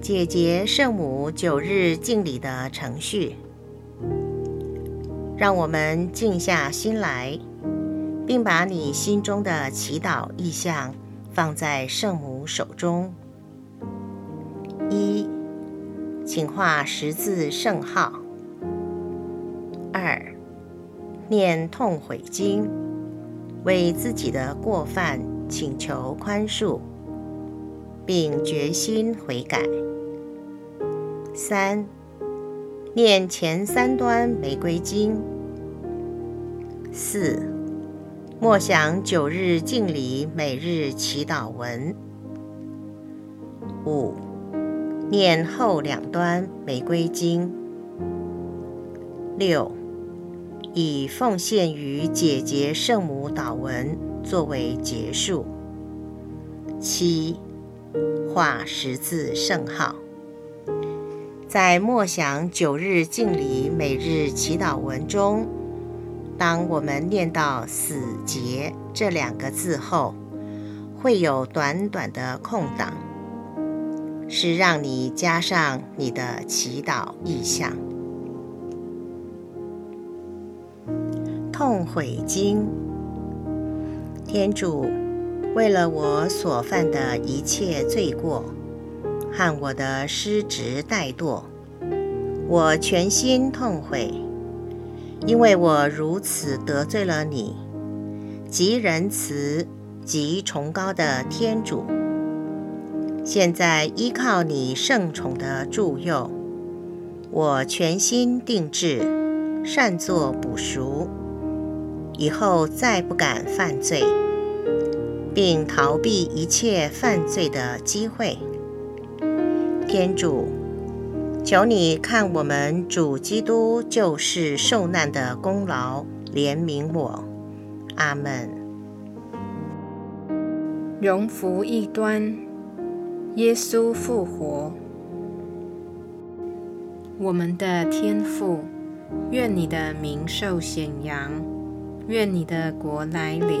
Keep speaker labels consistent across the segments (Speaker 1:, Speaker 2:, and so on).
Speaker 1: 解结圣母九日敬礼的程序。让我们静下心来，并把你心中的祈祷意向放在圣母手中。一，请画十字圣号。二，念痛悔经，为自己的过犯请求宽恕，并决心悔改。三。念前三端玫瑰经。四，默想九日敬礼每日祈祷文。五，念后两端玫瑰经。六，以奉献于姐姐圣母祷文作为结束。七，画十字圣号。在默想九日敬礼每日祈祷文中，当我们念到“死结”这两个字后，会有短短的空档，是让你加上你的祈祷意向。痛悔经，天主，为了我所犯的一切罪过。和我的失职怠惰，我全心痛悔，因为我如此得罪了你，极仁慈、极崇高的天主。现在依靠你圣宠的助佑，我全心定志，善作补赎，以后再不敢犯罪，并逃避一切犯罪的机会。天主，求你看我们主基督救世受难的功劳，怜悯我。阿门。
Speaker 2: 荣福一端，耶稣复活。我们的天父，愿你的名受显扬，愿你的国来临，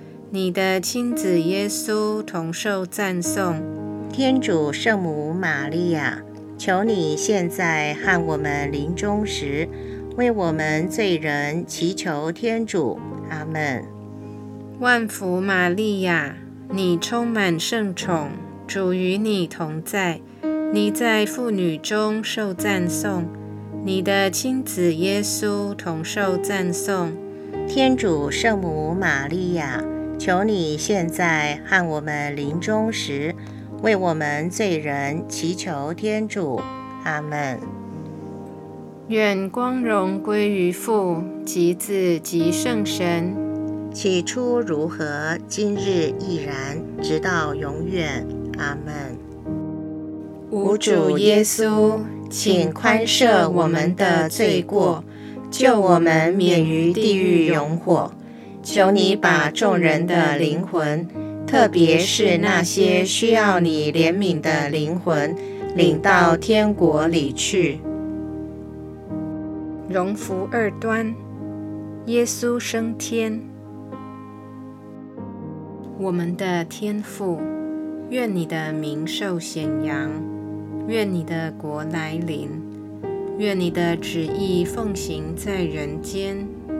Speaker 2: 你的亲子耶稣同受赞颂。
Speaker 1: 天主圣母玛利亚，求你现在和我们临终时，为我们罪人祈求天主。阿门。
Speaker 2: 万福玛利亚，你充满圣宠，主与你同在。你在妇女中受赞颂，你的亲子耶稣同受赞颂。
Speaker 1: 天主圣母玛利亚，求你现在和我们临终时，为我们罪人祈求天主。阿门。
Speaker 2: 愿光荣归于父及子及圣神。
Speaker 1: 起初如何，今日亦然，直到永远。阿门。
Speaker 2: 无主耶稣，请宽赦我们的罪过，救我们免于地狱永火。求你把众人的灵魂，特别是那些需要你怜悯的灵魂，领到天国里去。荣福二端，耶稣升天。我们的天父，愿你的名受显扬。愿你的国来临，愿你的旨意奉行在人间，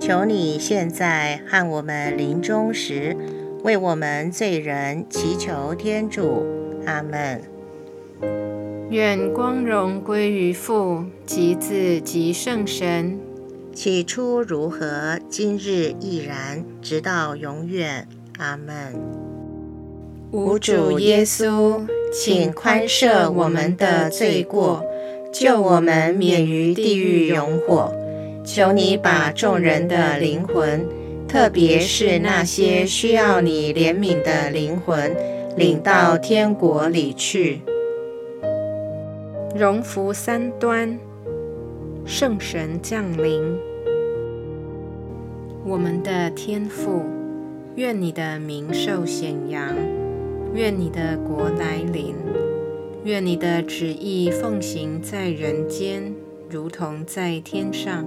Speaker 1: 求你现在和我们临终时，为我们罪人祈求天主。阿门。
Speaker 2: 愿光荣归于父及子及圣神。
Speaker 1: 起初如何，今日亦然，直到永远。阿门。
Speaker 2: 无主耶稣。请宽赦我们的罪过，救我们免于地狱永火。求你把众人的灵魂，特别是那些需要你怜悯的灵魂，领到天国里去。荣福三端，圣神降临。我们的天父，愿你的名受显扬。愿你的国来临，愿你的旨意奉行在人间，如同在天上。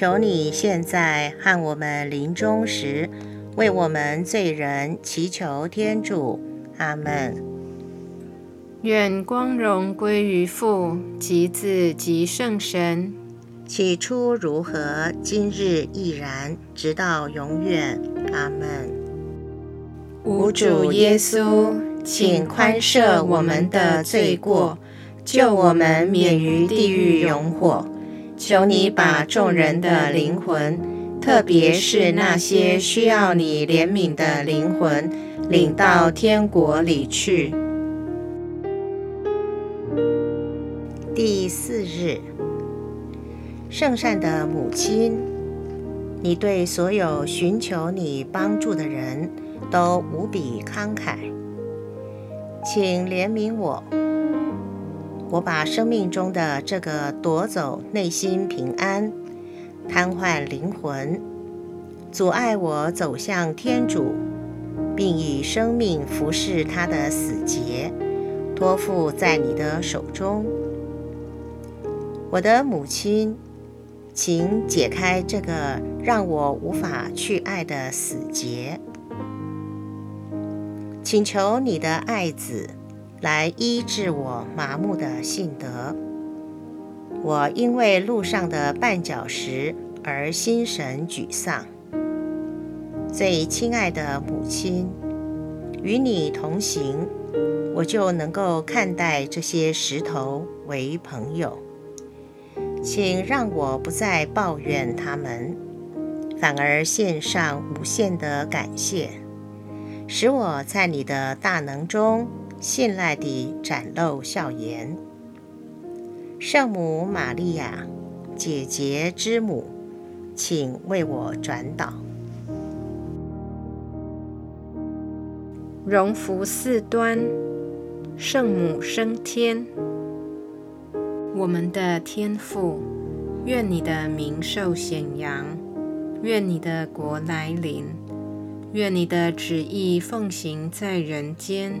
Speaker 1: 求你现在和我们临终时。为我们罪人祈求天主，阿门。
Speaker 2: 愿光荣归于父及子及圣神。
Speaker 1: 起初如何，今日亦然，直到永远，阿门。
Speaker 2: 无主耶稣，请宽赦我们的罪过，救我们免于地狱永火。求你把众人的灵魂。特别是那些需要你怜悯的灵魂，领到天国里去。
Speaker 1: 第四日，圣善的母亲，你对所有寻求你帮助的人都无比慷慨，请怜悯我。我把生命中的这个夺走内心平安。瘫痪灵魂，阻碍我走向天主，并以生命服侍他的死结，托付在你的手中。我的母亲，请解开这个让我无法去爱的死结，请求你的爱子来医治我麻木的性德。我因为路上的绊脚石而心神沮丧。最亲爱的母亲，与你同行，我就能够看待这些石头为朋友。请让我不再抱怨他们，反而献上无限的感谢，使我在你的大能中信赖地展露笑颜。圣母玛利亚，姐姐之母，请为我转导。
Speaker 2: 荣福四端，圣母升天。我们的天父，愿你的名受显扬，愿你的国来临，愿你的旨意奉行在人间，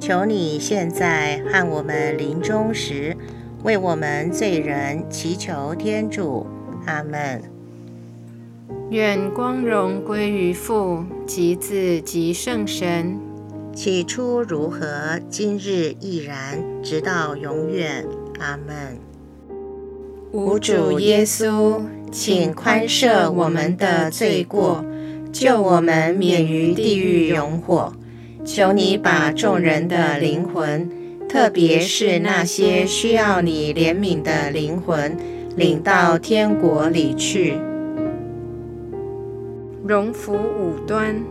Speaker 1: 求你现在和我们临终时，为我们罪人祈求天主。阿门。
Speaker 2: 愿光荣归于父及子及圣神，
Speaker 1: 起初如何，今日亦然，直到永远。阿门。
Speaker 2: 无主耶稣。请宽赦我们的罪过，救我们免于地狱永火。求你把众人的灵魂，特别是那些需要你怜悯的灵魂，领到天国里去。荣福五端，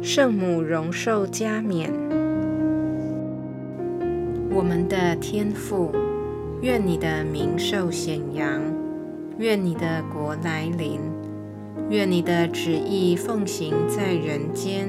Speaker 2: 圣母荣寿加冕。我们的天父，愿你的名受显扬。愿你的国来临，愿你的旨意奉行在人间，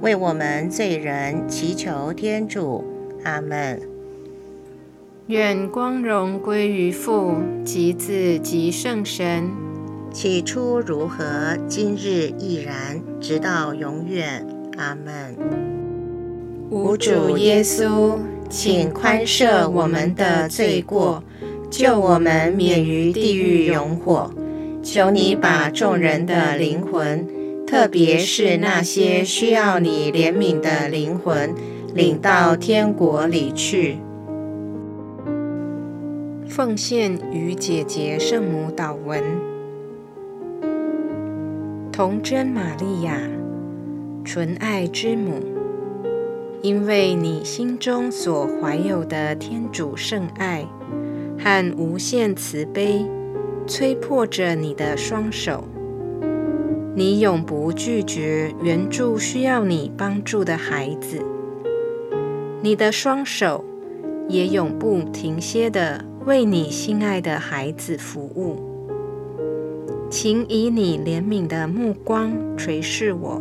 Speaker 1: 为我们罪人祈求天主。阿门。
Speaker 2: 愿光荣归于父及子及圣神，
Speaker 1: 起初如何，今日亦然，直到永远。阿门。
Speaker 2: 无主耶稣，请宽赦我们的罪过，救我们免于地狱永火。求你把众人的灵魂，特别是那些需要你怜悯的灵魂，领到天国里去。奉献与姐姐圣母祷文，童真玛利亚，纯爱之母，因为你心中所怀有的天主圣爱和无限慈悲，催迫着你的双手。你永不拒绝援助需要你帮助的孩子，你的双手也永不停歇的为你心爱的孩子服务。请以你怜悯的目光垂视我，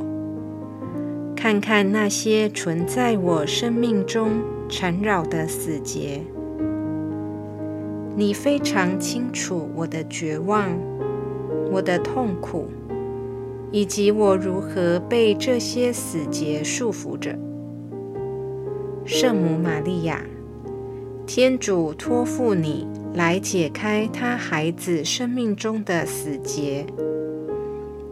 Speaker 2: 看看那些存在我生命中缠绕的死结。你非常清楚我的绝望，我的痛苦。以及我如何被这些死结束缚着，圣母玛利亚，天主托付你来解开他孩子生命中的死结。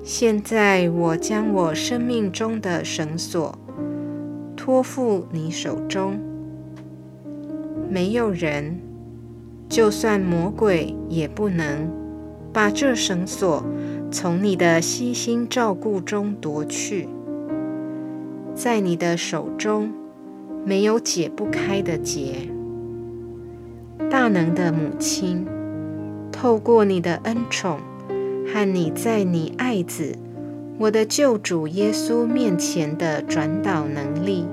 Speaker 2: 现在，我将我生命中的绳索托付你手中。没有人，就算魔鬼，也不能把这绳索。从你的悉心照顾中夺去，在你的手中没有解不开的结。大能的母亲，透过你的恩宠和你在你爱子我的救主耶稣面前的转导能力，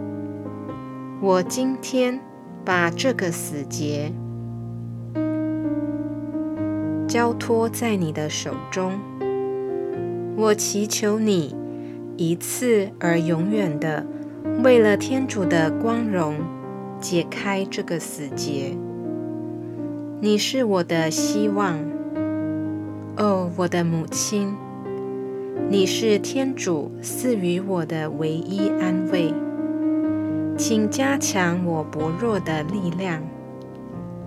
Speaker 2: 我今天把这个死结交托在你的手中。我祈求你一次而永远的，为了天主的光荣，解开这个死结。你是我的希望，哦，我的母亲，你是天主赐予我的唯一安慰。请加强我薄弱的力量，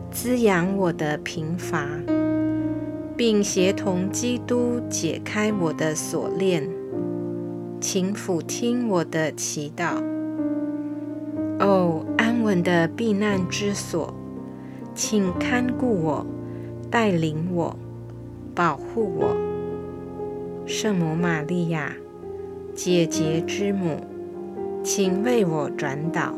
Speaker 2: 滋养我的贫乏。并协同基督解开我的锁链，请俯听我的祈祷。哦，安稳的避难之所，请看顾我，带领我，保护我。圣母玛利亚，姐姐之母，请为我转导。